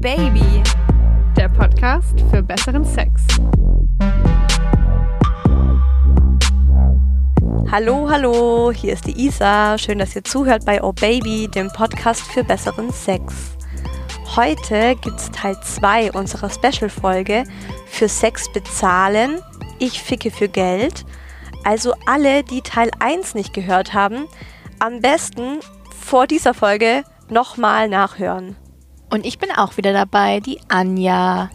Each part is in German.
Baby, der Podcast für besseren Sex. Hallo, hallo, hier ist die Isa. Schön, dass ihr zuhört bei Oh Baby, dem Podcast für besseren Sex. Heute gibt es Teil 2 unserer Special-Folge für Sex bezahlen. Ich ficke für Geld. Also alle, die Teil 1 nicht gehört haben, am besten vor dieser Folge nochmal nachhören. Und ich bin auch wieder dabei, die Anja.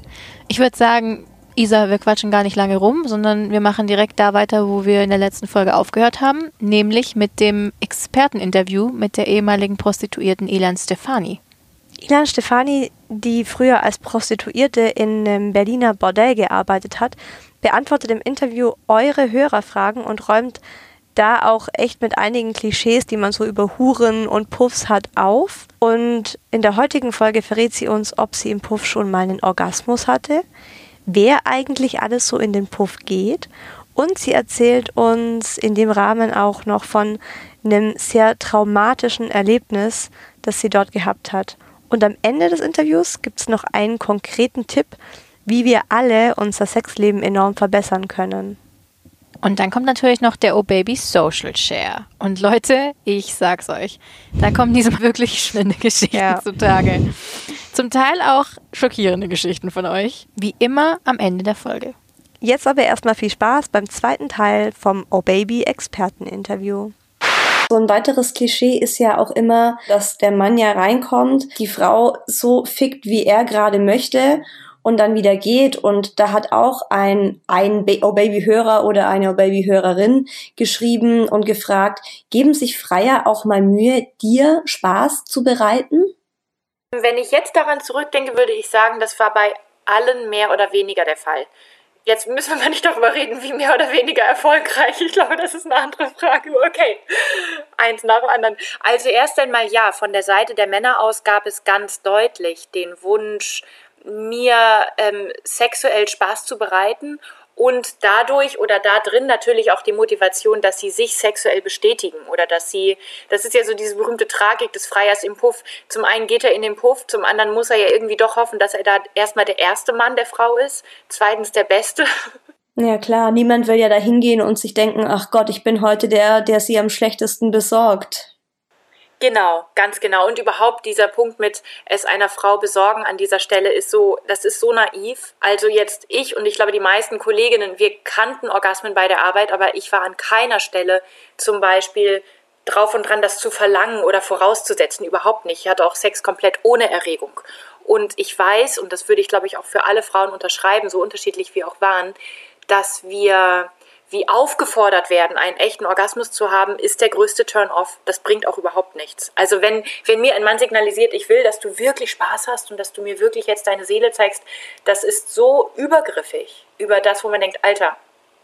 Ich würde sagen, Isa, wir quatschen gar nicht lange rum, sondern wir machen direkt da weiter, wo wir in der letzten Folge aufgehört haben, nämlich mit dem Experteninterview mit der ehemaligen Prostituierten Ilan Stefani. Ilan Stefani, die früher als Prostituierte in einem Berliner Bordell gearbeitet hat, beantwortet im Interview eure Hörerfragen und räumt da auch echt mit einigen Klischees, die man so über Huren und Puffs hat, auf. Und in der heutigen Folge verrät sie uns, ob sie im Puff schon mal einen Orgasmus hatte, wer eigentlich alles so in den Puff geht. Und sie erzählt uns in dem Rahmen auch noch von einem sehr traumatischen Erlebnis, das sie dort gehabt hat. Und am Ende des Interviews gibt es noch einen konkreten Tipp, wie wir alle unser Sexleben enorm verbessern können. Und dann kommt natürlich noch der Oh Baby Social Share. Und Leute, ich sag's euch, da kommen diese wirklich schlimme Geschichten ja. zutage. Zum Teil auch schockierende Geschichten von euch. Wie immer am Ende der Folge. Jetzt aber erstmal viel Spaß beim zweiten Teil vom Oh Baby Experteninterview. So ein weiteres Klischee ist ja auch immer, dass der Mann ja reinkommt, die Frau so fickt, wie er gerade möchte und dann wieder geht. Und da hat auch ein, ein Oh Baby Hörer oder eine Oh Baby Hörerin geschrieben und gefragt, geben sich Freier auch mal Mühe, dir Spaß zu bereiten? Wenn ich jetzt daran zurückdenke, würde ich sagen, das war bei allen mehr oder weniger der Fall. Jetzt müssen wir nicht darüber reden, wie mehr oder weniger erfolgreich. Ich glaube, das ist eine andere Frage. Okay, eins nach dem anderen. Also erst einmal ja, von der Seite der Männer aus gab es ganz deutlich den Wunsch, mir ähm, sexuell Spaß zu bereiten und dadurch oder da drin natürlich auch die Motivation, dass sie sich sexuell bestätigen oder dass sie, das ist ja so diese berühmte Tragik des Freiers im Puff. Zum einen geht er in den Puff, zum anderen muss er ja irgendwie doch hoffen, dass er da erstmal der erste Mann der Frau ist, zweitens der Beste. Ja klar, niemand will ja da hingehen und sich denken, ach Gott, ich bin heute der, der sie am schlechtesten besorgt. Genau, ganz genau. Und überhaupt dieser Punkt mit es einer Frau besorgen an dieser Stelle ist so, das ist so naiv. Also jetzt ich und ich glaube die meisten Kolleginnen, wir kannten Orgasmen bei der Arbeit, aber ich war an keiner Stelle zum Beispiel drauf und dran, das zu verlangen oder vorauszusetzen. Überhaupt nicht. Ich hatte auch Sex komplett ohne Erregung. Und ich weiß, und das würde ich glaube ich auch für alle Frauen unterschreiben, so unterschiedlich wir auch waren, dass wir wie aufgefordert werden, einen echten Orgasmus zu haben, ist der größte Turn-off. Das bringt auch überhaupt nichts. Also wenn, wenn mir ein Mann signalisiert, ich will, dass du wirklich Spaß hast und dass du mir wirklich jetzt deine Seele zeigst, das ist so übergriffig über das, wo man denkt, Alter,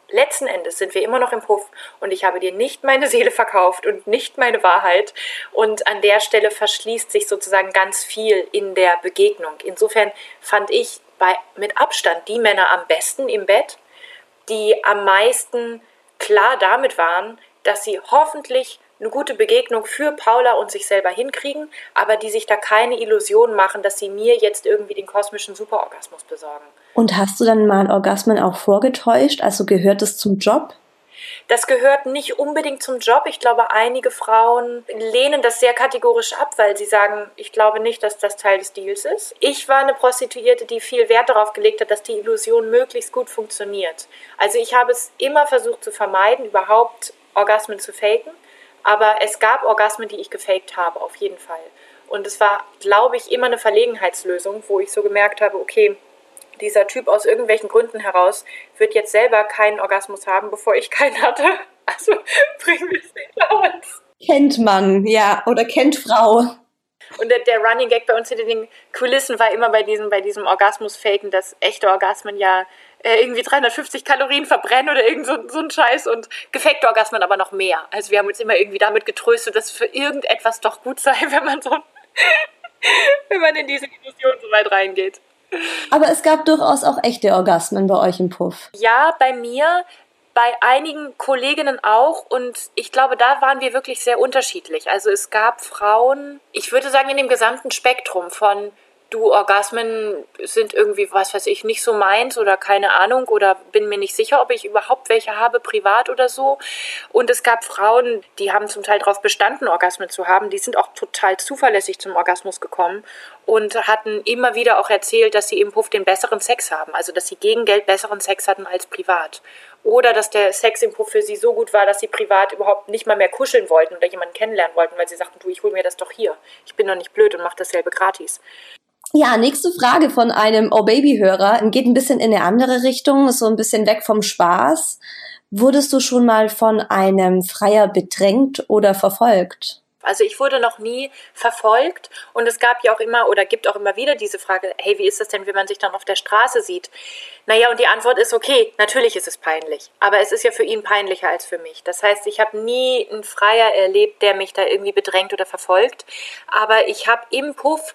letzten Endes sind wir immer noch im Puff und ich habe dir nicht meine Seele verkauft und nicht meine Wahrheit. Und an der Stelle verschließt sich sozusagen ganz viel in der Begegnung. Insofern fand ich bei, mit Abstand die Männer am besten im Bett, die am meisten klar damit waren, dass sie hoffentlich eine gute Begegnung für Paula und sich selber hinkriegen, aber die sich da keine Illusion machen, dass sie mir jetzt irgendwie den kosmischen Superorgasmus besorgen. Und hast du dann mal Orgasmen auch vorgetäuscht? Also gehört es zum Job? Das gehört nicht unbedingt zum Job. Ich glaube, einige Frauen lehnen das sehr kategorisch ab, weil sie sagen, ich glaube nicht, dass das Teil des Deals ist. Ich war eine Prostituierte, die viel Wert darauf gelegt hat, dass die Illusion möglichst gut funktioniert. Also ich habe es immer versucht zu vermeiden, überhaupt Orgasmen zu faken. Aber es gab Orgasmen, die ich gefaked habe, auf jeden Fall. Und es war, glaube ich, immer eine Verlegenheitslösung, wo ich so gemerkt habe, okay, dieser Typ aus irgendwelchen Gründen heraus wird jetzt selber keinen Orgasmus haben, bevor ich keinen hatte. Also bringen wir es hinter uns. Kennt man, ja, oder kennt Frau. Und der, der, Running Gag bei uns hinter den Kulissen war immer bei diesem, bei diesem Orgasmus-Faken, dass echte Orgasmen ja äh, irgendwie 350 Kalorien verbrennen oder irgend so, so ein Scheiß und gefakte Orgasmen aber noch mehr. Also wir haben uns immer irgendwie damit getröstet, dass es für irgendetwas doch gut sei, wenn man so wenn man in diese Illusion so weit reingeht. Aber es gab durchaus auch echte Orgasmen bei euch im Puff. Ja, bei mir, bei einigen Kolleginnen auch. Und ich glaube, da waren wir wirklich sehr unterschiedlich. Also es gab Frauen, ich würde sagen, in dem gesamten Spektrum von du, Orgasmen sind irgendwie, was weiß ich, nicht so meins oder keine Ahnung oder bin mir nicht sicher, ob ich überhaupt welche habe, privat oder so. Und es gab Frauen, die haben zum Teil darauf bestanden, Orgasmen zu haben, die sind auch total zuverlässig zum Orgasmus gekommen und hatten immer wieder auch erzählt, dass sie im Puff den besseren Sex haben, also dass sie gegen Geld besseren Sex hatten als privat. Oder dass der Sex im Puff für sie so gut war, dass sie privat überhaupt nicht mal mehr kuscheln wollten oder jemanden kennenlernen wollten, weil sie sagten, du, ich hol mir das doch hier. Ich bin doch nicht blöd und mach dasselbe gratis. Ja, nächste Frage von einem Oh Baby-Hörer. Geht ein bisschen in eine andere Richtung, ist so ein bisschen weg vom Spaß. Wurdest du schon mal von einem Freier bedrängt oder verfolgt? Also ich wurde noch nie verfolgt und es gab ja auch immer oder gibt auch immer wieder diese Frage, hey, wie ist das denn, wenn man sich dann auf der Straße sieht? Naja, und die Antwort ist okay, natürlich ist es peinlich, aber es ist ja für ihn peinlicher als für mich. Das heißt, ich habe nie einen Freier erlebt, der mich da irgendwie bedrängt oder verfolgt, aber ich habe im Puff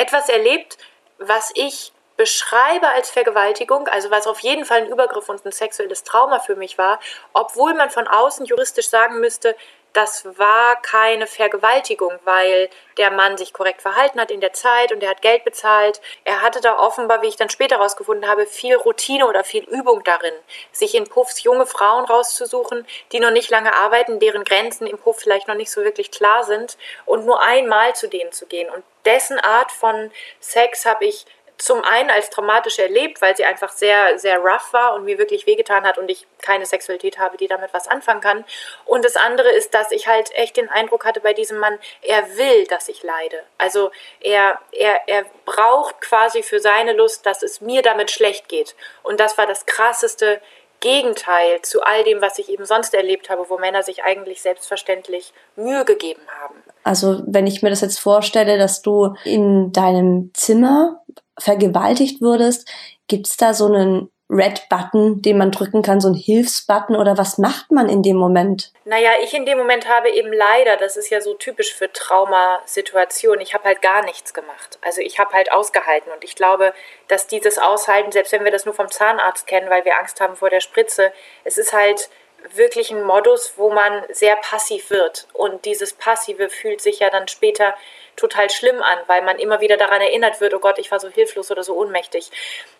etwas erlebt, was ich beschreibe als Vergewaltigung, also was auf jeden Fall ein Übergriff und ein sexuelles Trauma für mich war, obwohl man von außen juristisch sagen müsste, das war keine Vergewaltigung, weil der Mann sich korrekt verhalten hat in der Zeit und er hat Geld bezahlt. Er hatte da offenbar, wie ich dann später herausgefunden habe, viel Routine oder viel Übung darin, sich in Puffs junge Frauen rauszusuchen, die noch nicht lange arbeiten, deren Grenzen im Puff vielleicht noch nicht so wirklich klar sind und nur einmal zu denen zu gehen. Und dessen Art von Sex habe ich zum einen als traumatisch erlebt, weil sie einfach sehr, sehr rough war und mir wirklich wehgetan hat und ich keine Sexualität habe, die damit was anfangen kann. Und das andere ist, dass ich halt echt den Eindruck hatte bei diesem Mann, er will, dass ich leide. Also er, er, er braucht quasi für seine Lust, dass es mir damit schlecht geht. Und das war das krasseste Gegenteil zu all dem, was ich eben sonst erlebt habe, wo Männer sich eigentlich selbstverständlich Mühe gegeben haben. Also wenn ich mir das jetzt vorstelle, dass du in deinem Zimmer vergewaltigt wurdest, gibt's da so einen Red-Button, den man drücken kann, so ein Hilfsbutton oder was macht man in dem Moment? Naja, ich in dem Moment habe eben leider, das ist ja so typisch für Traumasituationen, ich habe halt gar nichts gemacht. Also ich habe halt ausgehalten und ich glaube, dass dieses Aushalten, selbst wenn wir das nur vom Zahnarzt kennen, weil wir Angst haben vor der Spritze, es ist halt wirklich ein Modus, wo man sehr passiv wird und dieses Passive fühlt sich ja dann später total schlimm an, weil man immer wieder daran erinnert wird, oh Gott, ich war so hilflos oder so ohnmächtig.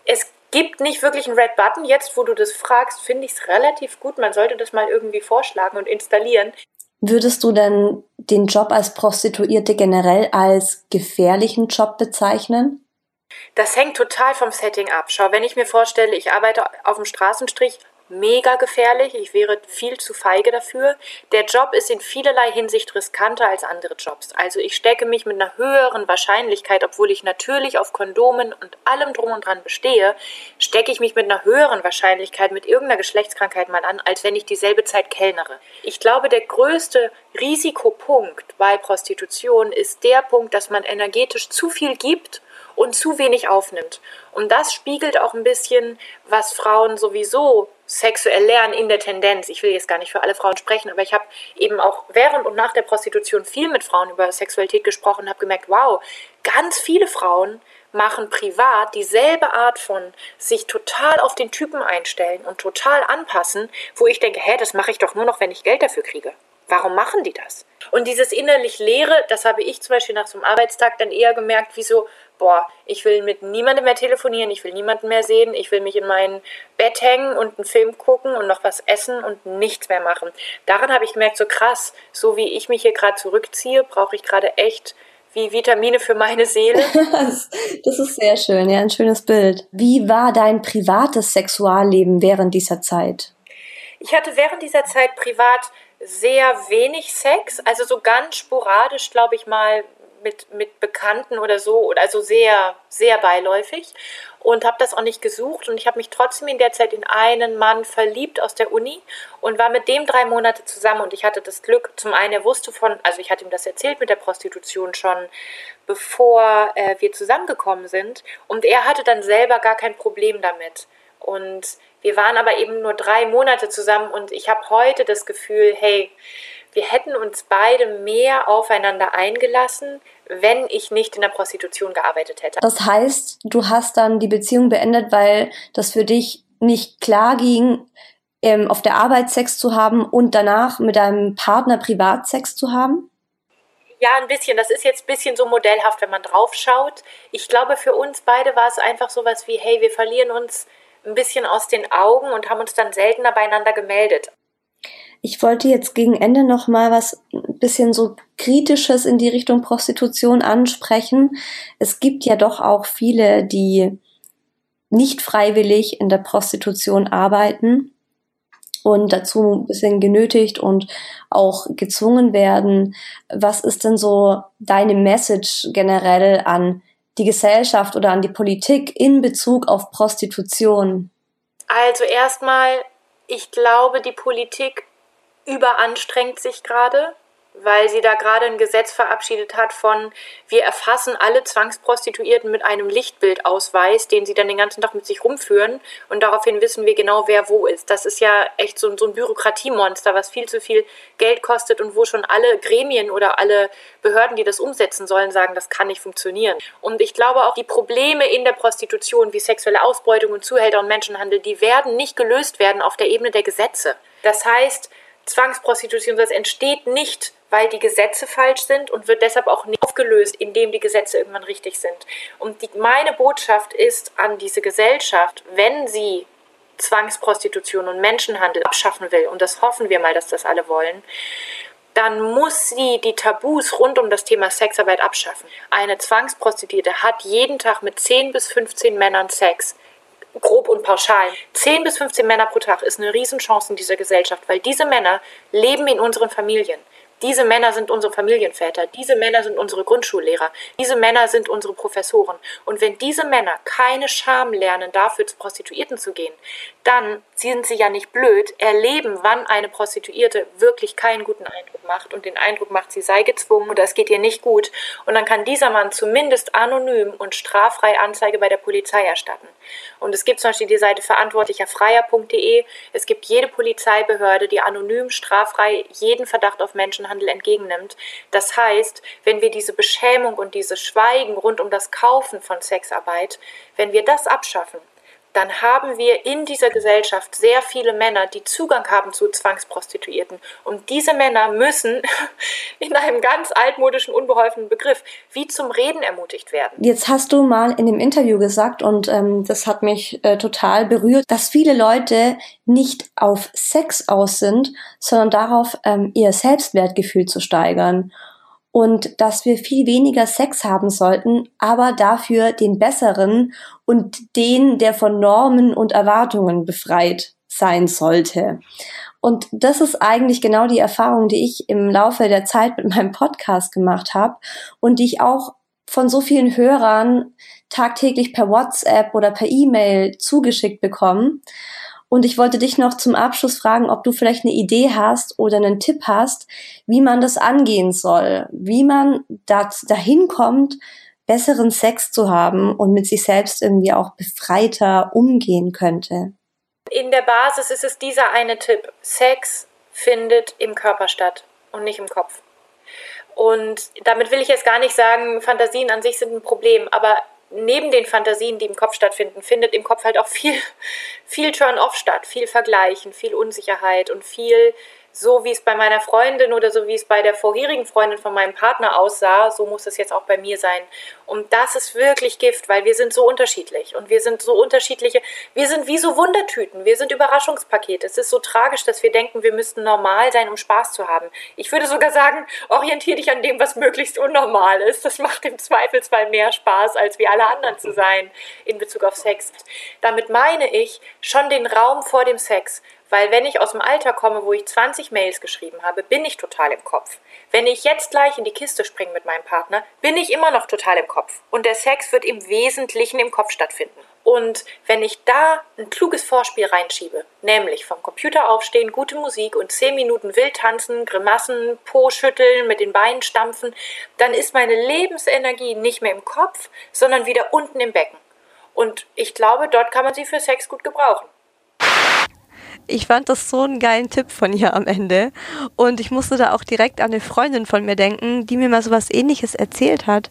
Es gibt nicht wirklich einen Red Button. Jetzt, wo du das fragst, finde ich es relativ gut. Man sollte das mal irgendwie vorschlagen und installieren. Würdest du denn den Job als Prostituierte generell als gefährlichen Job bezeichnen? Das hängt total vom Setting ab. Schau, wenn ich mir vorstelle, ich arbeite auf dem Straßenstrich mega gefährlich. Ich wäre viel zu feige dafür. Der Job ist in vielerlei Hinsicht riskanter als andere Jobs. Also ich stecke mich mit einer höheren Wahrscheinlichkeit, obwohl ich natürlich auf Kondomen und allem drum und dran bestehe, stecke ich mich mit einer höheren Wahrscheinlichkeit mit irgendeiner Geschlechtskrankheit mal an, als wenn ich dieselbe Zeit kellnere. Ich glaube, der größte Risikopunkt bei Prostitution ist der Punkt, dass man energetisch zu viel gibt und zu wenig aufnimmt. Und das spiegelt auch ein bisschen, was Frauen sowieso sexuell lernen in der Tendenz. Ich will jetzt gar nicht für alle Frauen sprechen, aber ich habe eben auch während und nach der Prostitution viel mit Frauen über Sexualität gesprochen und habe gemerkt, wow, ganz viele Frauen machen privat dieselbe Art von sich total auf den Typen einstellen und total anpassen, wo ich denke, hä, das mache ich doch nur noch, wenn ich Geld dafür kriege. Warum machen die das? Und dieses innerlich Leere, das habe ich zum Beispiel nach so einem Arbeitstag dann eher gemerkt, wie so, boah, ich will mit niemandem mehr telefonieren, ich will niemanden mehr sehen, ich will mich in mein Bett hängen und einen Film gucken und noch was essen und nichts mehr machen. Daran habe ich gemerkt, so krass, so wie ich mich hier gerade zurückziehe, brauche ich gerade echt wie Vitamine für meine Seele. das ist sehr schön, ja, ein schönes Bild. Wie war dein privates Sexualleben während dieser Zeit? Ich hatte während dieser Zeit privat sehr wenig Sex, also so ganz sporadisch, glaube ich mal, mit, mit Bekannten oder so, also sehr, sehr beiläufig. Und habe das auch nicht gesucht. Und ich habe mich trotzdem in der Zeit in einen Mann verliebt aus der Uni und war mit dem drei Monate zusammen. Und ich hatte das Glück, zum einen, er wusste von, also ich hatte ihm das erzählt mit der Prostitution schon, bevor äh, wir zusammengekommen sind. Und er hatte dann selber gar kein Problem damit. Und wir waren aber eben nur drei Monate zusammen und ich habe heute das Gefühl, hey, wir hätten uns beide mehr aufeinander eingelassen, wenn ich nicht in der Prostitution gearbeitet hätte. Das heißt, du hast dann die Beziehung beendet, weil das für dich nicht klar ging, ähm, auf der Arbeit Sex zu haben und danach mit deinem Partner Privatsex zu haben? Ja, ein bisschen. Das ist jetzt ein bisschen so modellhaft, wenn man drauf schaut. Ich glaube, für uns beide war es einfach sowas wie, hey, wir verlieren uns ein bisschen aus den Augen und haben uns dann seltener beieinander gemeldet. Ich wollte jetzt gegen Ende noch mal was ein bisschen so kritisches in die Richtung Prostitution ansprechen. Es gibt ja doch auch viele, die nicht freiwillig in der Prostitution arbeiten und dazu ein bisschen genötigt und auch gezwungen werden. Was ist denn so deine Message generell an die Gesellschaft oder an die Politik in Bezug auf Prostitution? Also erstmal, ich glaube, die Politik überanstrengt sich gerade weil sie da gerade ein Gesetz verabschiedet hat von, wir erfassen alle Zwangsprostituierten mit einem Lichtbildausweis, den sie dann den ganzen Tag mit sich rumführen und daraufhin wissen wir genau, wer wo ist. Das ist ja echt so, so ein Bürokratiemonster, was viel zu viel Geld kostet und wo schon alle Gremien oder alle Behörden, die das umsetzen sollen, sagen, das kann nicht funktionieren. Und ich glaube auch, die Probleme in der Prostitution wie sexuelle Ausbeutung und Zuhälter und Menschenhandel, die werden nicht gelöst werden auf der Ebene der Gesetze. Das heißt, Zwangsprostitution, das entsteht nicht weil die Gesetze falsch sind und wird deshalb auch nicht aufgelöst, indem die Gesetze irgendwann richtig sind. Und die, meine Botschaft ist an diese Gesellschaft, wenn sie Zwangsprostitution und Menschenhandel abschaffen will, und das hoffen wir mal, dass das alle wollen, dann muss sie die Tabus rund um das Thema Sexarbeit abschaffen. Eine Zwangsprostituierte hat jeden Tag mit 10 bis 15 Männern Sex grob und pauschal. 10 bis 15 Männer pro Tag ist eine Riesenchance in dieser Gesellschaft, weil diese Männer leben in unseren Familien. Diese Männer sind unsere Familienväter, diese Männer sind unsere Grundschullehrer, diese Männer sind unsere Professoren. Und wenn diese Männer keine Scham lernen, dafür zu Prostituierten zu gehen, dann sind sie ja nicht blöd, erleben, wann eine Prostituierte wirklich keinen guten Eindruck macht und den Eindruck macht, sie sei gezwungen oder es geht ihr nicht gut. Und dann kann dieser Mann zumindest anonym und straffrei Anzeige bei der Polizei erstatten. Und es gibt zum Beispiel die Seite verantwortlicherfreier.de. Es gibt jede Polizeibehörde, die anonym, straffrei jeden Verdacht auf Menschenhandel entgegennimmt. Das heißt, wenn wir diese Beschämung und dieses Schweigen rund um das Kaufen von Sexarbeit, wenn wir das abschaffen, dann haben wir in dieser Gesellschaft sehr viele Männer, die Zugang haben zu Zwangsprostituierten. Und diese Männer müssen in einem ganz altmodischen, unbeholfenen Begriff wie zum Reden ermutigt werden. Jetzt hast du mal in dem Interview gesagt, und ähm, das hat mich äh, total berührt, dass viele Leute nicht auf Sex aus sind, sondern darauf, ähm, ihr Selbstwertgefühl zu steigern und dass wir viel weniger Sex haben sollten, aber dafür den besseren und den, der von Normen und Erwartungen befreit sein sollte. Und das ist eigentlich genau die Erfahrung, die ich im Laufe der Zeit mit meinem Podcast gemacht habe und die ich auch von so vielen Hörern tagtäglich per WhatsApp oder per E-Mail zugeschickt bekomme. Und ich wollte dich noch zum Abschluss fragen, ob du vielleicht eine Idee hast oder einen Tipp hast, wie man das angehen soll, wie man dahin kommt, besseren Sex zu haben und mit sich selbst irgendwie auch befreiter umgehen könnte. In der Basis ist es dieser eine Tipp. Sex findet im Körper statt und nicht im Kopf. Und damit will ich jetzt gar nicht sagen, Fantasien an sich sind ein Problem, aber neben den Fantasien, die im Kopf stattfinden, findet im Kopf halt auch viel, viel Turn-off statt, viel Vergleichen, viel Unsicherheit und viel so wie es bei meiner Freundin oder so wie es bei der vorherigen Freundin von meinem Partner aussah, so muss es jetzt auch bei mir sein. Und das ist wirklich Gift, weil wir sind so unterschiedlich und wir sind so unterschiedliche, wir sind wie so Wundertüten, wir sind Überraschungspakete. Es ist so tragisch, dass wir denken, wir müssten normal sein, um Spaß zu haben. Ich würde sogar sagen, orientiere dich an dem, was möglichst unnormal ist. Das macht im Zweifelsfall mehr Spaß, als wie alle anderen zu sein in Bezug auf Sex. Damit meine ich schon den Raum vor dem Sex weil wenn ich aus dem Alter komme, wo ich 20 Mails geschrieben habe, bin ich total im Kopf. Wenn ich jetzt gleich in die Kiste springe mit meinem Partner, bin ich immer noch total im Kopf. Und der Sex wird im Wesentlichen im Kopf stattfinden. Und wenn ich da ein kluges Vorspiel reinschiebe, nämlich vom Computer aufstehen, gute Musik und 10 Minuten wild tanzen, Grimassen, Po schütteln, mit den Beinen stampfen, dann ist meine Lebensenergie nicht mehr im Kopf, sondern wieder unten im Becken. Und ich glaube, dort kann man sie für Sex gut gebrauchen ich fand das so einen geilen Tipp von ihr am Ende. Und ich musste da auch direkt an eine Freundin von mir denken, die mir mal so was ähnliches erzählt hat.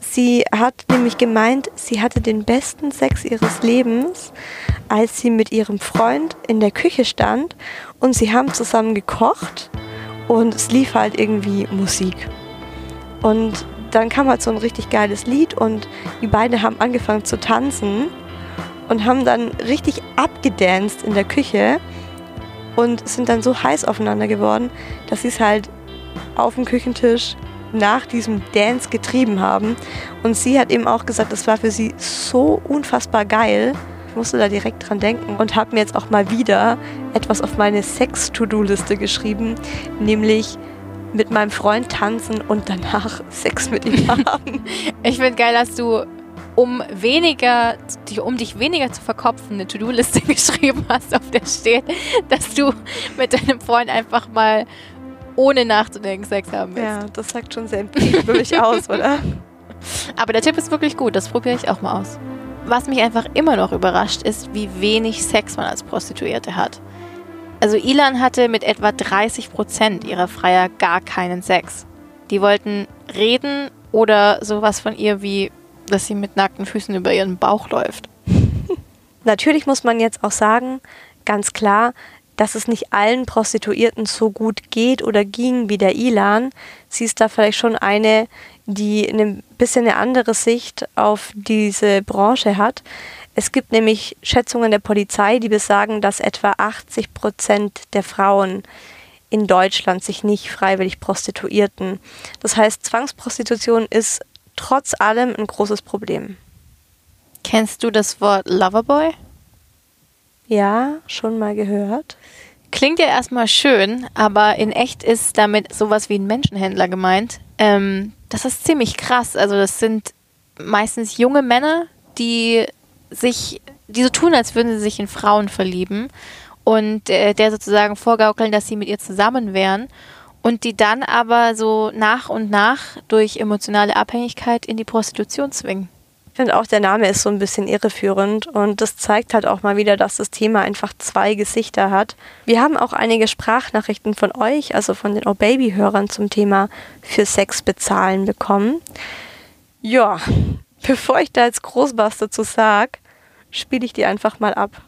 Sie hat nämlich gemeint, sie hatte den besten Sex ihres Lebens, als sie mit ihrem Freund in der Küche stand und sie haben zusammen gekocht und es lief halt irgendwie Musik. Und dann kam halt so ein richtig geiles Lied und die beiden haben angefangen zu tanzen und haben dann richtig abgedanced in der Küche und sind dann so heiß aufeinander geworden, dass sie es halt auf dem Küchentisch nach diesem Dance getrieben haben. Und sie hat eben auch gesagt, das war für sie so unfassbar geil. Ich musste da direkt dran denken und habe mir jetzt auch mal wieder etwas auf meine Sex-To-Do-Liste geschrieben, nämlich mit meinem Freund tanzen und danach Sex mit ihm haben. Ich finde geil, dass du um weniger, um dich weniger zu verkopfen, eine To-Do-Liste geschrieben hast, auf der steht, dass du mit deinem Freund einfach mal ohne nachzudenken Sex haben willst. Ja, das sagt schon sehr für mich aus, oder? Aber der Tipp ist wirklich gut, das probiere ich auch mal aus. Was mich einfach immer noch überrascht, ist, wie wenig Sex man als Prostituierte hat. Also Ilan hatte mit etwa 30 Prozent ihrer Freier gar keinen Sex. Die wollten reden oder sowas von ihr wie, dass sie mit nackten Füßen über ihren Bauch läuft. Natürlich muss man jetzt auch sagen, ganz klar, dass es nicht allen Prostituierten so gut geht oder ging wie der Ilan. Sie ist da vielleicht schon eine, die ein bisschen eine andere Sicht auf diese Branche hat. Es gibt nämlich Schätzungen der Polizei, die besagen, dass etwa 80 Prozent der Frauen in Deutschland sich nicht freiwillig prostituierten. Das heißt, Zwangsprostitution ist trotz allem ein großes Problem. Kennst du das Wort Loverboy? Ja, schon mal gehört. Klingt ja erstmal schön, aber in echt ist damit sowas wie ein Menschenhändler gemeint. Ähm, das ist ziemlich krass. Also das sind meistens junge Männer, die sich, die so tun, als würden sie sich in Frauen verlieben und äh, der sozusagen vorgaukeln, dass sie mit ihr zusammen wären und die dann aber so nach und nach durch emotionale Abhängigkeit in die Prostitution zwingen finde auch, der Name ist so ein bisschen irreführend und das zeigt halt auch mal wieder, dass das Thema einfach zwei Gesichter hat. Wir haben auch einige Sprachnachrichten von euch, also von den Oh Baby-Hörern zum Thema für Sex bezahlen bekommen. Ja, bevor ich da jetzt groß was dazu sag, spiele ich die einfach mal ab.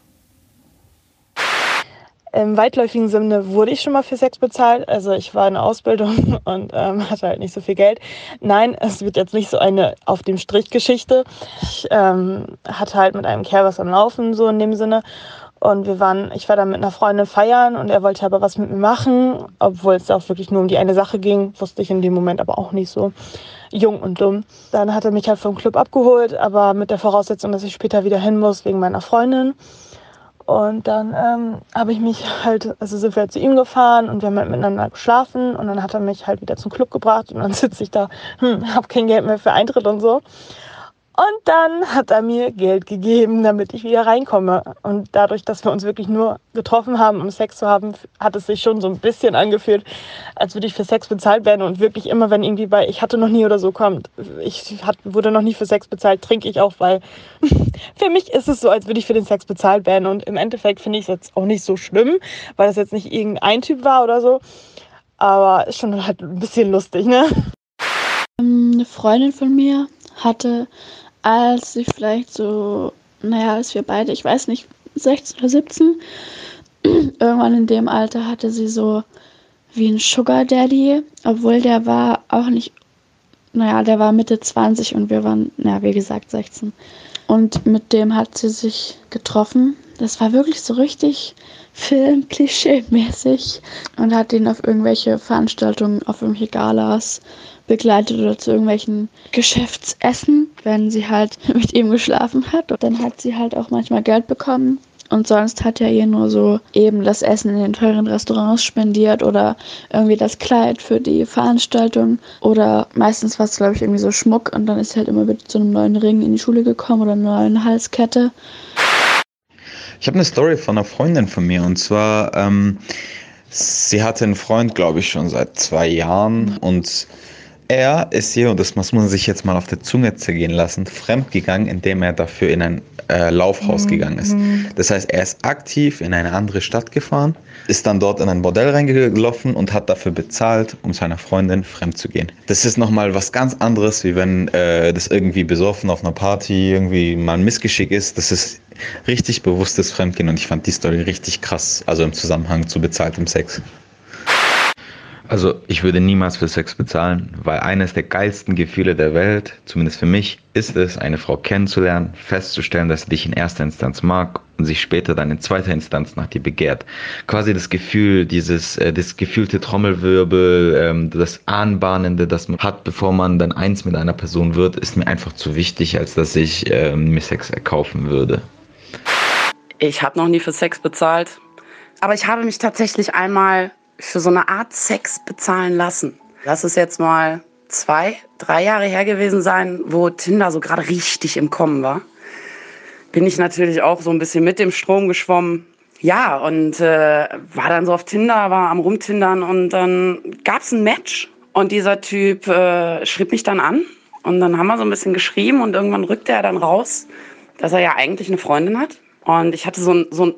Im weitläufigen Sinne wurde ich schon mal für Sex bezahlt. Also ich war in der Ausbildung und ähm, hatte halt nicht so viel Geld. Nein, es wird jetzt nicht so eine auf dem Strich Geschichte. Ich ähm, hatte halt mit einem Kerl was am Laufen, so in dem Sinne. Und wir waren, ich war dann mit einer Freundin feiern und er wollte aber was mit mir machen, obwohl es auch wirklich nur um die eine Sache ging, wusste ich in dem Moment aber auch nicht so jung und dumm. Dann hat er mich halt vom Club abgeholt, aber mit der Voraussetzung, dass ich später wieder hin muss wegen meiner Freundin. Und dann ähm, habe ich mich halt, also sind wir halt zu ihm gefahren und wir haben halt miteinander geschlafen und dann hat er mich halt wieder zum Club gebracht und dann sitze ich da, hm, habe kein Geld mehr für Eintritt und so. Und dann hat er mir Geld gegeben, damit ich wieder reinkomme. Und dadurch, dass wir uns wirklich nur getroffen haben, um Sex zu haben, hat es sich schon so ein bisschen angefühlt, als würde ich für Sex bezahlt werden. Und wirklich immer, wenn irgendwie bei ich hatte noch nie oder so kommt, ich hat, wurde noch nie für Sex bezahlt, trinke ich auch, weil für mich ist es so, als würde ich für den Sex bezahlt werden. Und im Endeffekt finde ich es jetzt auch nicht so schlimm, weil das jetzt nicht irgendein Typ war oder so. Aber ist schon halt ein bisschen lustig, ne? Eine Freundin von mir hatte als ich vielleicht so, naja, als wir beide, ich weiß nicht, 16 oder 17, irgendwann in dem Alter hatte sie so wie ein Sugar Daddy, obwohl der war auch nicht, naja, der war Mitte 20 und wir waren, naja, wie gesagt, 16. Und mit dem hat sie sich getroffen. Das war wirklich so richtig Film-Klischee-mäßig und hat ihn auf irgendwelche Veranstaltungen, auf irgendwelche Galas begleitet oder zu irgendwelchen Geschäftsessen, wenn sie halt mit ihm geschlafen hat. Und dann hat sie halt auch manchmal Geld bekommen. Und sonst hat er ihr nur so eben das Essen in den teuren Restaurants spendiert oder irgendwie das Kleid für die Veranstaltung. Oder meistens war es, glaube ich, irgendwie so Schmuck. Und dann ist sie halt immer mit so einem neuen Ring in die Schule gekommen oder einer neuen Halskette. Ich habe eine Story von einer Freundin von mir und zwar, ähm, sie hatte einen Freund, glaube ich, schon seit zwei Jahren und er ist hier, und das muss man sich jetzt mal auf der Zunge zergehen lassen, fremdgegangen, indem er dafür in ein äh, Laufhaus mhm. gegangen ist. Das heißt, er ist aktiv in eine andere Stadt gefahren, ist dann dort in ein Bordell reingelaufen und hat dafür bezahlt, um seiner Freundin fremd zu gehen. Das ist nochmal was ganz anderes, wie wenn äh, das irgendwie besoffen auf einer Party irgendwie mal ein Missgeschick ist. Das ist richtig bewusstes Fremdgehen und ich fand die Story richtig krass, also im Zusammenhang zu bezahltem Sex. Also ich würde niemals für Sex bezahlen, weil eines der geilsten Gefühle der Welt, zumindest für mich, ist es, eine Frau kennenzulernen, festzustellen, dass sie dich in erster Instanz mag und sich später dann in zweiter Instanz nach dir begehrt. Quasi das Gefühl, dieses, äh, das gefühlte Trommelwirbel, ähm, das Anbahnende, das man hat, bevor man dann eins mit einer Person wird, ist mir einfach zu wichtig, als dass ich ähm, mir Sex erkaufen würde. Ich habe noch nie für Sex bezahlt, aber ich habe mich tatsächlich einmal für so eine Art Sex bezahlen lassen. Lass es jetzt mal zwei, drei Jahre her gewesen sein, wo Tinder so gerade richtig im Kommen war. Bin ich natürlich auch so ein bisschen mit dem Strom geschwommen. Ja, und äh, war dann so auf Tinder, war am Rumtindern und dann gab's ein Match. Und dieser Typ äh, schrieb mich dann an und dann haben wir so ein bisschen geschrieben und irgendwann rückte er dann raus, dass er ja eigentlich eine Freundin hat. Und ich hatte so ein, so ein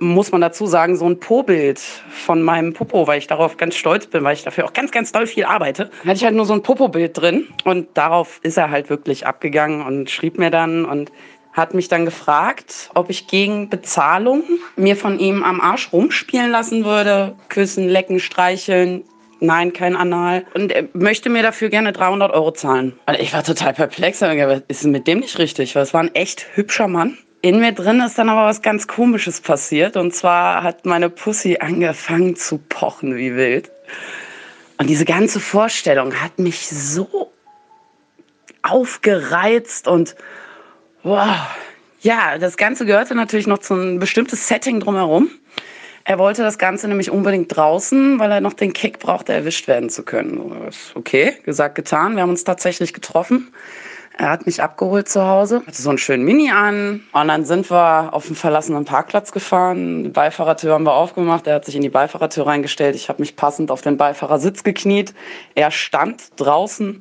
muss man dazu sagen, so ein Po-Bild von meinem Popo, weil ich darauf ganz stolz bin, weil ich dafür auch ganz, ganz doll viel arbeite. Hatte ich halt nur so ein Popo-Bild drin und darauf ist er halt wirklich abgegangen und schrieb mir dann und hat mich dann gefragt, ob ich gegen Bezahlung mir von ihm am Arsch rumspielen lassen würde. Küssen, lecken, streicheln. Nein, kein Anal. Und er möchte mir dafür gerne 300 Euro zahlen. Und ich war total perplex. Was ist mit dem nicht richtig? Weil es war ein echt hübscher Mann. In mir drin ist dann aber was ganz Komisches passiert. Und zwar hat meine Pussy angefangen zu pochen wie wild. Und diese ganze Vorstellung hat mich so aufgereizt und wow. Ja, das Ganze gehörte natürlich noch zu einem bestimmtes Setting drumherum. Er wollte das Ganze nämlich unbedingt draußen, weil er noch den Kick brauchte, erwischt werden zu können. Okay, gesagt, getan. Wir haben uns tatsächlich getroffen. Er hat mich abgeholt zu Hause, hatte so einen schönen Mini an und dann sind wir auf einen verlassenen Parkplatz gefahren. Die Beifahrertür haben wir aufgemacht. Er hat sich in die Beifahrertür reingestellt. Ich habe mich passend auf den Beifahrersitz gekniet. Er stand draußen,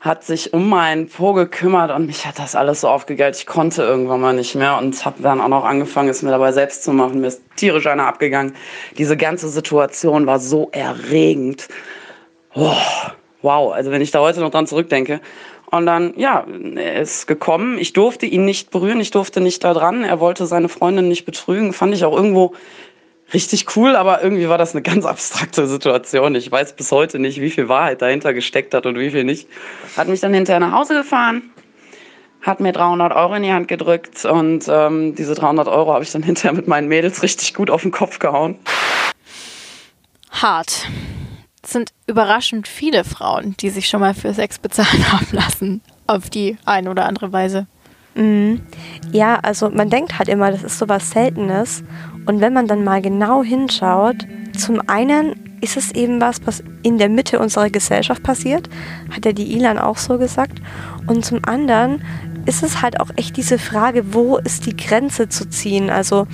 hat sich um meinen Po gekümmert und mich hat das alles so aufgegeilt. Ich konnte irgendwann mal nicht mehr und habe dann auch noch angefangen, es mir dabei selbst zu machen. Mir ist tierisch einer abgegangen. Diese ganze Situation war so erregend. Oh, wow, also wenn ich da heute noch dran zurückdenke. Und dann, ja, er ist gekommen. Ich durfte ihn nicht berühren, ich durfte nicht da dran. Er wollte seine Freundin nicht betrügen. Fand ich auch irgendwo richtig cool, aber irgendwie war das eine ganz abstrakte Situation. Ich weiß bis heute nicht, wie viel Wahrheit dahinter gesteckt hat und wie viel nicht. Hat mich dann hinterher nach Hause gefahren, hat mir 300 Euro in die Hand gedrückt und ähm, diese 300 Euro habe ich dann hinterher mit meinen Mädels richtig gut auf den Kopf gehauen. Hart sind überraschend viele Frauen, die sich schon mal für Sex bezahlen haben lassen, auf die eine oder andere Weise. Mhm. Ja, also man denkt halt immer, das ist so was Seltenes. Und wenn man dann mal genau hinschaut, zum einen ist es eben was, was in der Mitte unserer Gesellschaft passiert, hat ja die Ilan auch so gesagt. Und zum anderen ist es halt auch echt diese Frage, wo ist die Grenze zu ziehen? Also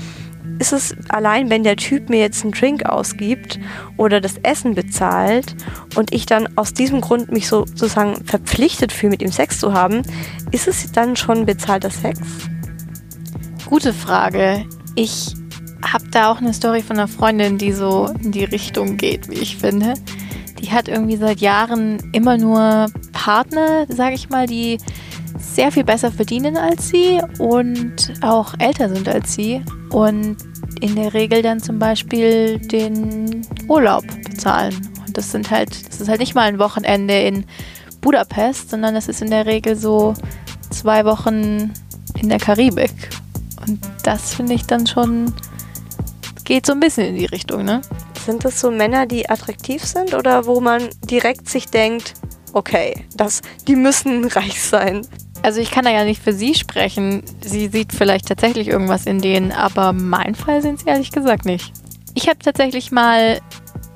ist es allein, wenn der Typ mir jetzt einen Drink ausgibt oder das Essen bezahlt und ich dann aus diesem Grund mich so, sozusagen verpflichtet fühle, mit ihm Sex zu haben, ist es dann schon bezahlter Sex? Gute Frage. Ich habe da auch eine Story von einer Freundin, die so in die Richtung geht, wie ich finde. Die hat irgendwie seit Jahren immer nur Partner, sage ich mal, die sehr viel besser verdienen als sie und auch älter sind als sie und in der Regel dann zum Beispiel den Urlaub bezahlen. Und das sind halt, das ist halt nicht mal ein Wochenende in Budapest, sondern das ist in der Regel so zwei Wochen in der Karibik. Und das finde ich dann schon, geht so ein bisschen in die Richtung, ne? Sind das so Männer, die attraktiv sind oder wo man direkt sich denkt, okay, das, die müssen reich sein? Also ich kann da ja nicht für sie sprechen. Sie sieht vielleicht tatsächlich irgendwas in denen, aber mein Fall sind sie ehrlich gesagt nicht. Ich habe tatsächlich mal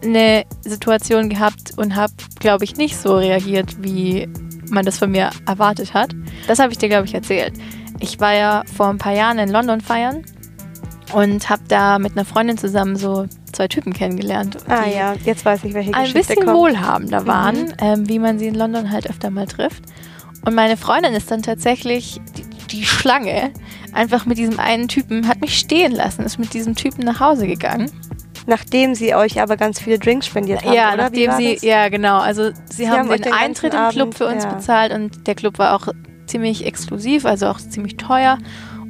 eine Situation gehabt und habe, glaube ich, nicht so reagiert, wie man das von mir erwartet hat. Das habe ich dir, glaube ich, erzählt. Ich war ja vor ein paar Jahren in London feiern und habe da mit einer Freundin zusammen so zwei Typen kennengelernt. Ah ja, jetzt weiß ich, welche Geschichte Ein bisschen kommt. wohlhabender waren, mhm. ähm, wie man sie in London halt öfter mal trifft. Und meine Freundin ist dann tatsächlich die, die, Schlange, einfach mit diesem einen Typen, hat mich stehen lassen, ist mit diesem Typen nach Hause gegangen. Nachdem sie euch aber ganz viele Drinks spendiert haben, ja, oder? nachdem sie, das? ja genau, also sie, sie haben, haben, den, den Eintritt im Club für uns ja. bezahlt und der Club war auch ziemlich exklusiv, also auch ziemlich teuer.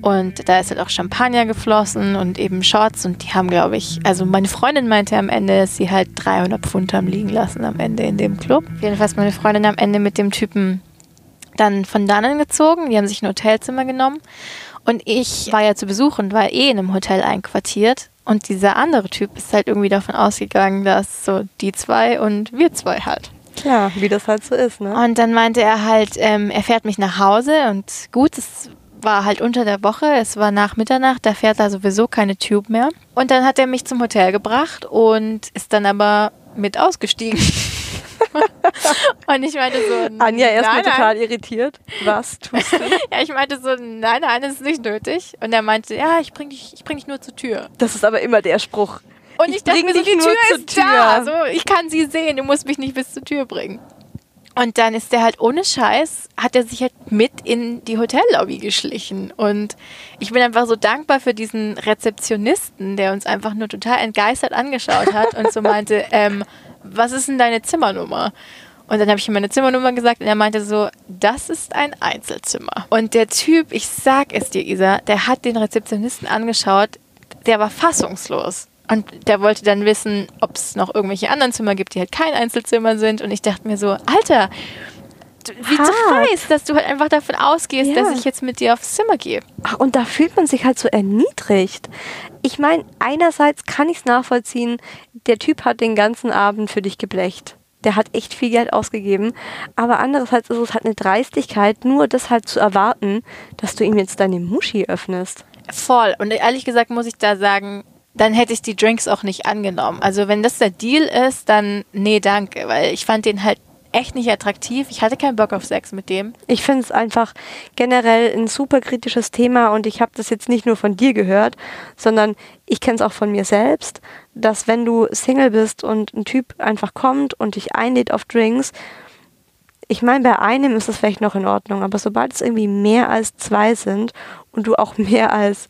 Und da ist halt auch Champagner geflossen und eben Shots und die haben, glaube ich, also meine Freundin meinte am Ende, dass sie halt 300 Pfund haben liegen lassen am Ende in dem Club. Jedenfalls meine Freundin am Ende mit dem Typen dann von dannen gezogen. Die haben sich ein Hotelzimmer genommen. Und ich war ja zu Besuch und war eh in einem Hotel einquartiert. Und dieser andere Typ ist halt irgendwie davon ausgegangen, dass so die zwei und wir zwei halt. Klar, wie das halt so ist, ne? Und dann meinte er halt, ähm, er fährt mich nach Hause und gut, es war halt unter der Woche, es war nach Mitternacht, da fährt er sowieso keine Tube mehr. Und dann hat er mich zum Hotel gebracht und ist dann aber mit ausgestiegen. und ich meinte so, Anja erstmal total irritiert. Was tust du? Ja, ich meinte so, nein, nein, das ist nicht nötig. Und er meinte, ja, ich bring dich, ich bring dich nur zur Tür. Das ist aber immer der Spruch. Und ich, Ich dachte mir so, dich die nur Tür zur ist Tür. da. So, ich kann sie sehen, du musst mich nicht bis zur Tür bringen. Und dann ist der halt ohne Scheiß, hat er sich halt mit in die Hotellobby geschlichen. Und ich bin einfach so dankbar für diesen Rezeptionisten, der uns einfach nur total entgeistert angeschaut hat und so meinte, ähm, was ist denn deine Zimmernummer? Und dann habe ich ihm meine Zimmernummer gesagt und er meinte so, das ist ein Einzelzimmer. Und der Typ, ich sag es dir, Isa, der hat den Rezeptionisten angeschaut, der war fassungslos. Und der wollte dann wissen, ob es noch irgendwelche anderen Zimmer gibt, die halt kein Einzelzimmer sind. Und ich dachte mir so, Alter, wie Hart. dreist, dass du halt einfach davon ausgehst, Ja. dass ich jetzt mit dir aufs Zimmer gehe. Ach, und da fühlt man sich halt so erniedrigt. Ich meine, einerseits kann ich es nachvollziehen, der Typ hat den ganzen Abend für dich geblecht. Der hat echt viel Geld ausgegeben. Aber andererseits ist es halt eine Dreistigkeit, nur deshalb zu erwarten, dass du ihm jetzt deine Muschi öffnest. Voll. Und ehrlich gesagt muss ich da sagen, dann hätte ich die Drinks auch nicht angenommen. Also wenn das der Deal ist, dann nee, danke, weil ich fand den halt echt nicht attraktiv. Ich hatte keinen Bock auf Sex mit dem. Ich finde es einfach generell ein super kritisches Thema und ich habe das jetzt nicht nur von dir gehört, sondern ich kenne es auch von mir selbst, dass wenn du Single bist und ein Typ einfach kommt und dich einlädt auf Drinks, ich meine, bei einem ist es vielleicht noch in Ordnung, aber sobald es irgendwie mehr als zwei sind und du auch mehr als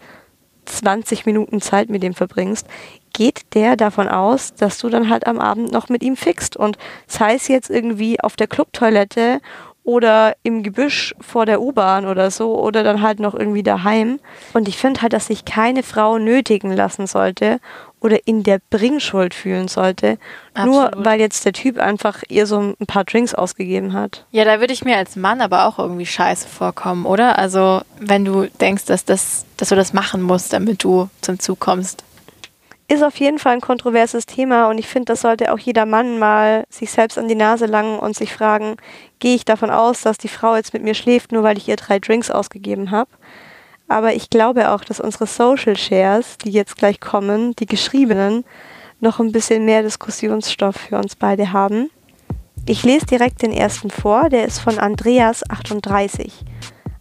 20 Minuten Zeit mit dem verbringst, geht der davon aus, dass du dann halt am Abend noch mit ihm fixt. Und sei es jetzt irgendwie auf der Clubtoilette oder im Gebüsch vor der U-Bahn oder so oder dann halt noch irgendwie daheim. Und ich finde halt, dass sich keine Frau nötigen lassen sollte oder in der Bringschuld fühlen sollte, nur Absolut. weil jetzt der Typ einfach ihr so ein paar Drinks ausgegeben hat. Ja, da würde ich mir als Mann aber auch irgendwie scheiße vorkommen, oder? Also, wenn du denkst, dass, das, dass du das machen musst, damit du zum Zug kommst. Ist auf jeden Fall ein kontroverses Thema und ich finde, das sollte auch jeder Mann mal sich selbst an die Nase langen und sich fragen, gehe ich davon aus, dass die Frau jetzt mit mir schläft, nur weil ich ihr drei Drinks ausgegeben habe? Aber ich glaube auch, dass unsere Social Shares, die jetzt gleich kommen, die geschriebenen, noch ein bisschen mehr Diskussionsstoff für uns beide haben. Ich lese direkt den ersten vor, der ist von Andreas38.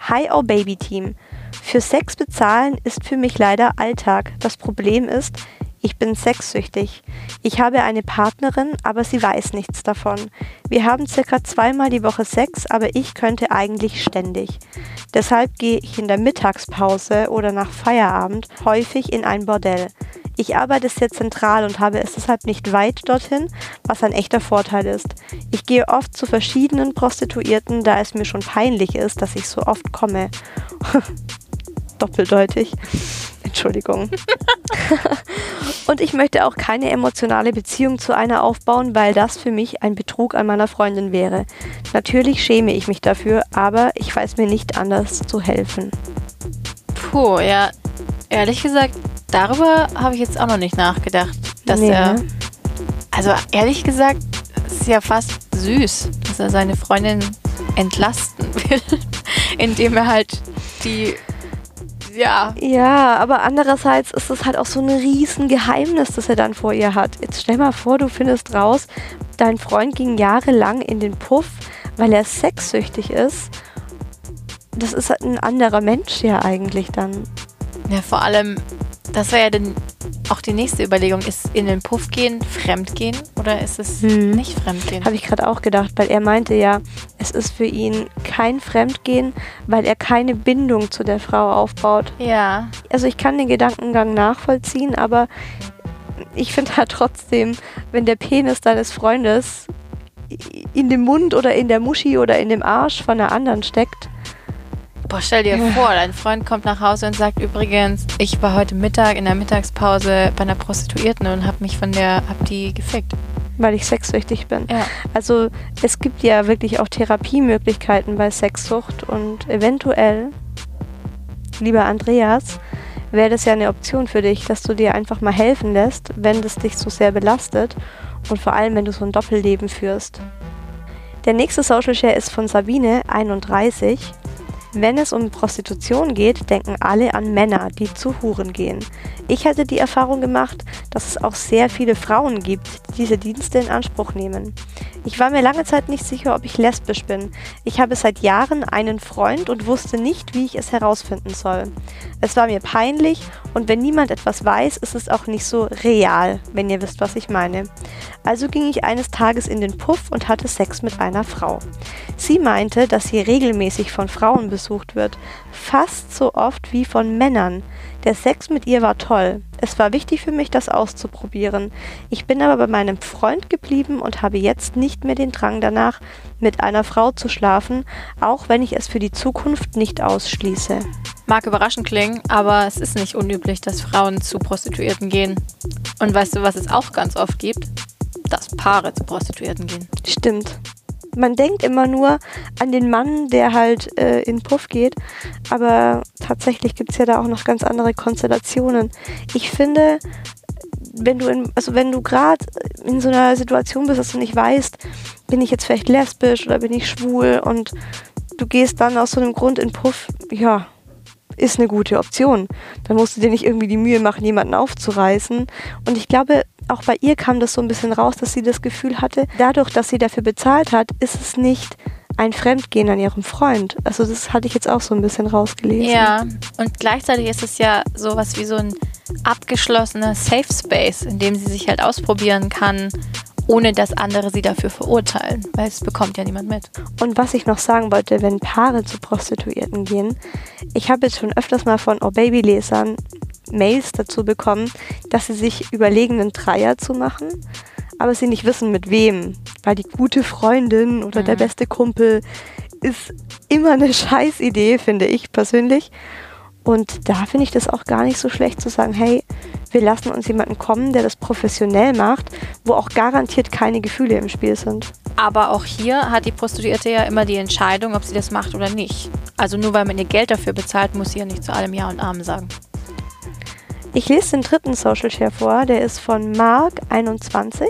Hi, oh Baby Team. Für Sex bezahlen ist für mich leider Alltag. Das Problem ist, ich bin sexsüchtig. Ich habe eine Partnerin, aber sie weiß nichts davon. Wir haben circa zweimal die Woche Sex, aber ich könnte eigentlich ständig. Deshalb gehe ich in der Mittagspause oder nach Feierabend häufig in ein Bordell. Ich arbeite sehr zentral und habe es deshalb nicht weit dorthin, was ein echter Vorteil ist. Ich gehe oft zu verschiedenen Prostituierten, da es mir schon peinlich ist, dass ich so oft komme. Doppeldeutig. Entschuldigung. und ich möchte auch keine emotionale Beziehung zu einer aufbauen, weil das für mich ein Betrug an meiner Freundin wäre. Natürlich schäme ich mich dafür, aber ich weiß mir nicht anders zu helfen. Puh, ja, ehrlich gesagt, darüber habe ich jetzt auch noch nicht nachgedacht. Dass Nee, er, ne? also ehrlich gesagt, es ist ja fast süß, dass er seine Freundin entlasten will, indem er halt die, ja, Ja, aber andererseits ist es halt auch so ein riesen Geheimnis, das er dann vor ihr hat. Jetzt stell mal vor, du findest raus, dein Freund ging jahrelang in den Puff, weil er sexsüchtig ist. Das ist halt ein anderer Mensch ja eigentlich dann. ja, vor allem, das wäre ja dann auch die nächste Überlegung, ist in den Puff gehen Fremdgehen oder ist es Hm. nicht Fremdgehen? Habe ich gerade auch gedacht, weil er meinte ja, es ist für ihn kein Fremdgehen, weil er keine Bindung zu der Frau aufbaut. ja, Also ich kann den Gedankengang nachvollziehen, aber ich finde halt trotzdem, wenn der Penis deines Freundes in dem Mund oder in der Muschi oder in dem Arsch von einer anderen steckt, Boah, stell dir vor, dein Freund kommt nach Hause und sagt übrigens, ich war heute Mittag in der Mittagspause bei einer Prostituierten und hab mich von der, hab die gefickt. Weil ich sexsüchtig bin. Ja. Also es gibt ja wirklich auch Therapiemöglichkeiten bei Sexsucht und eventuell, lieber Andreas, wäre das ja eine Option für dich, dass du dir einfach mal helfen lässt, wenn das dich so sehr belastet und vor allem, wenn du so ein Doppelleben führst. Der nächste Social Share ist von Sabine, 31. Wenn es um Prostitution geht, denken alle an Männer, die zu Huren gehen. Ich hatte die Erfahrung gemacht, dass es auch sehr viele Frauen gibt, die diese Dienste in Anspruch nehmen. Ich war mir lange Zeit nicht sicher, ob ich lesbisch bin. Ich habe seit Jahren einen Freund und wusste nicht, wie ich es herausfinden soll. Es war mir peinlich und wenn niemand etwas weiß, ist es auch nicht so real, wenn ihr wisst, was ich meine. Also ging ich eines Tages in den Puff und hatte Sex mit einer Frau. Sie meinte, dass sie regelmäßig von Frauen besucht wird, fast so oft wie von Männern. Der Sex mit ihr war toll. Es war wichtig für mich, das auszuprobieren. Ich bin aber bei meinem Freund geblieben und habe jetzt nicht mehr den Drang danach, mit einer Frau zu schlafen, auch wenn ich es für die Zukunft nicht ausschließe. Mag überraschend klingen, aber es ist nicht unüblich, dass Frauen zu Prostituierten gehen. Und weißt du, was es auch ganz oft gibt? Dass Paare zu Prostituierten gehen. Stimmt. Man denkt immer nur an den Mann, der halt äh, in Puff geht, aber tatsächlich gibt es ja da auch noch ganz andere Konstellationen. Ich finde, wenn du in, also wenn du gerade in so einer Situation bist, dass du nicht weißt, bin ich jetzt vielleicht lesbisch oder bin ich schwul und du gehst dann aus so einem Grund in Puff, ja, ist eine gute Option. Dann musst du dir nicht irgendwie die Mühe machen, jemanden aufzureißen. Und ich glaube, auch bei ihr kam das so ein bisschen raus, dass sie das Gefühl hatte, dadurch, dass sie dafür bezahlt hat, ist es nicht ein Fremdgehen an ihrem Freund. Also das hatte ich jetzt auch so ein bisschen rausgelesen. Ja, und gleichzeitig ist es ja sowas wie so ein abgeschlossener Safe Space, in dem sie sich halt ausprobieren kann, ohne dass andere sie dafür verurteilen, weil es bekommt ja niemand mit. Und was ich noch sagen wollte, wenn Paare zu Prostituierten gehen, ich habe jetzt schon öfters mal von Oh Baby Lesern Mails dazu bekommen, dass sie sich überlegen, einen Dreier zu machen, aber sie nicht wissen mit wem, weil die gute Freundin oder mhm. der beste Kumpel ist immer eine Scheißidee, finde ich persönlich. Und da finde ich das auch gar nicht so schlecht zu sagen, hey, wir lassen uns jemanden kommen, der das professionell macht, wo auch garantiert keine Gefühle im Spiel sind. Aber auch hier hat die Prostituierte ja immer die Entscheidung, ob sie das macht oder nicht. Also nur weil man ihr Geld dafür bezahlt, muss sie ja nicht zu allem Ja und Amen sagen. Ich lese den dritten Social Share vor, der ist von Mark21.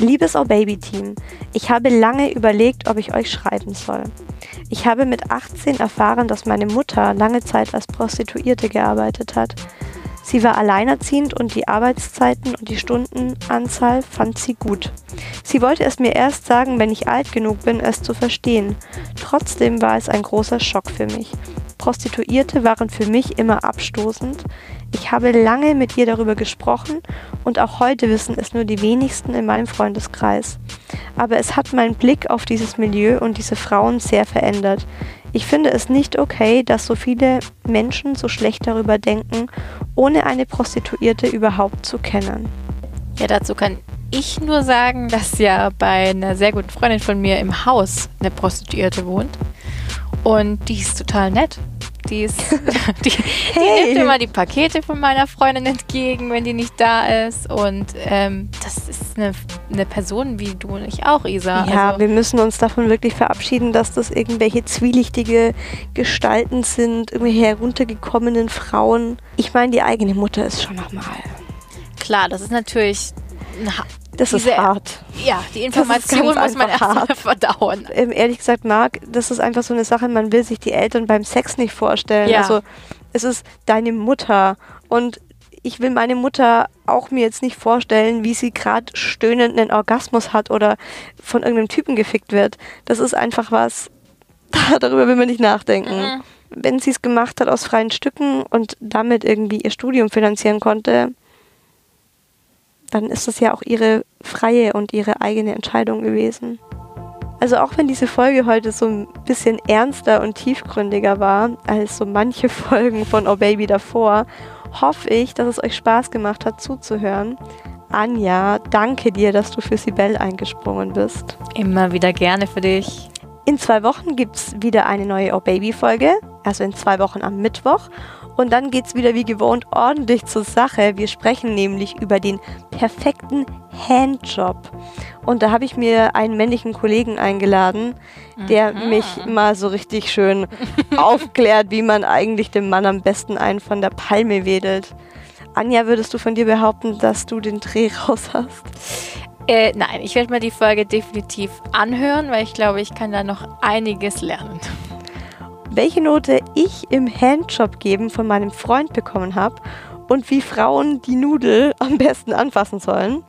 Liebes Oh Baby Team, ich habe lange überlegt, ob ich euch schreiben soll. Ich habe mit 18 erfahren, dass meine Mutter lange Zeit als Prostituierte gearbeitet hat. Sie war alleinerziehend und die Arbeitszeiten und die Stundenanzahl fand sie gut. Sie wollte es mir erst sagen, wenn ich alt genug bin, es zu verstehen. Trotzdem war es ein großer Schock für mich. Prostituierte waren für mich immer abstoßend. Ich habe lange mit ihr darüber gesprochen und auch heute wissen es nur die wenigsten in meinem Freundeskreis. Aber es hat meinen Blick auf dieses Milieu und diese Frauen sehr verändert. Ich finde es nicht okay, dass so viele Menschen so schlecht darüber denken, ohne eine Prostituierte überhaupt zu kennen. Ja, dazu kann ich nur sagen, dass ja bei einer sehr guten Freundin von mir im Haus eine Prostituierte wohnt. Und die ist total nett. Die, ist, die, hey. die nimmt immer die Pakete von meiner Freundin entgegen, wenn die nicht da ist. Und ähm, das ist eine, eine Person wie du und ich auch, Isa. Ja, also, wir müssen uns davon wirklich verabschieden, dass das irgendwelche zwielichtige Gestalten sind, irgendwelche heruntergekommenen Frauen. Ich meine, die eigene Mutter ist schon nochmal. Klar, das ist natürlich das Diese, ist hart. Ja, die Information muss man erstmal verdauen. Ähm, ehrlich gesagt, Marc, das ist einfach so eine Sache, man will sich die Eltern beim Sex nicht vorstellen. Ja. Also es ist deine Mutter und ich will meine Mutter auch mir jetzt nicht vorstellen, wie sie gerade stöhnend einen Orgasmus hat oder von irgendeinem Typen gefickt wird. Das ist einfach was, darüber will man nicht nachdenken. Mhm. Wenn sie es gemacht hat aus freien Stücken und damit irgendwie ihr Studium finanzieren konnte, dann ist es ja auch ihre freie und ihre eigene Entscheidung gewesen. Also auch wenn diese Folge heute so ein bisschen ernster und tiefgründiger war als so manche Folgen von Oh Baby davor, hoffe ich, dass es euch Spaß gemacht hat zuzuhören. Anja, danke dir, dass du für Sibel eingesprungen bist. Immer wieder gerne für dich. In zwei Wochen gibt es wieder eine neue Oh Baby Folge. also in zwei Wochen am Mittwoch. Und dann geht es wieder wie gewohnt ordentlich zur Sache. Wir sprechen nämlich über den perfekten Handjob. Und da habe ich mir einen männlichen Kollegen eingeladen, der Mhm. mich mal so richtig schön aufklärt, wie man eigentlich dem Mann am besten einen von der Palme wedelt. Anja, würdest du von dir behaupten, dass du den Dreh raus hast? Äh, nein, ich werde mir die Folge definitiv anhören, weil ich glaube, ich kann da noch einiges lernen. Welche Note ich im Handjob geben von meinem Freund bekommen habe und wie Frauen die Nudel am besten anfassen sollen.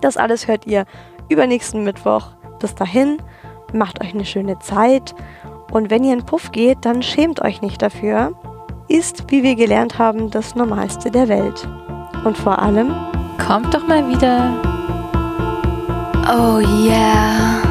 Das alles hört ihr übernächsten Mittwoch. Bis dahin, macht euch eine schöne Zeit und wenn ihr in Puff geht, dann schämt euch nicht dafür. Ist, wie wir gelernt haben, das Normalste der Welt. Und vor allem, Kommt doch mal wieder. Oh yeah.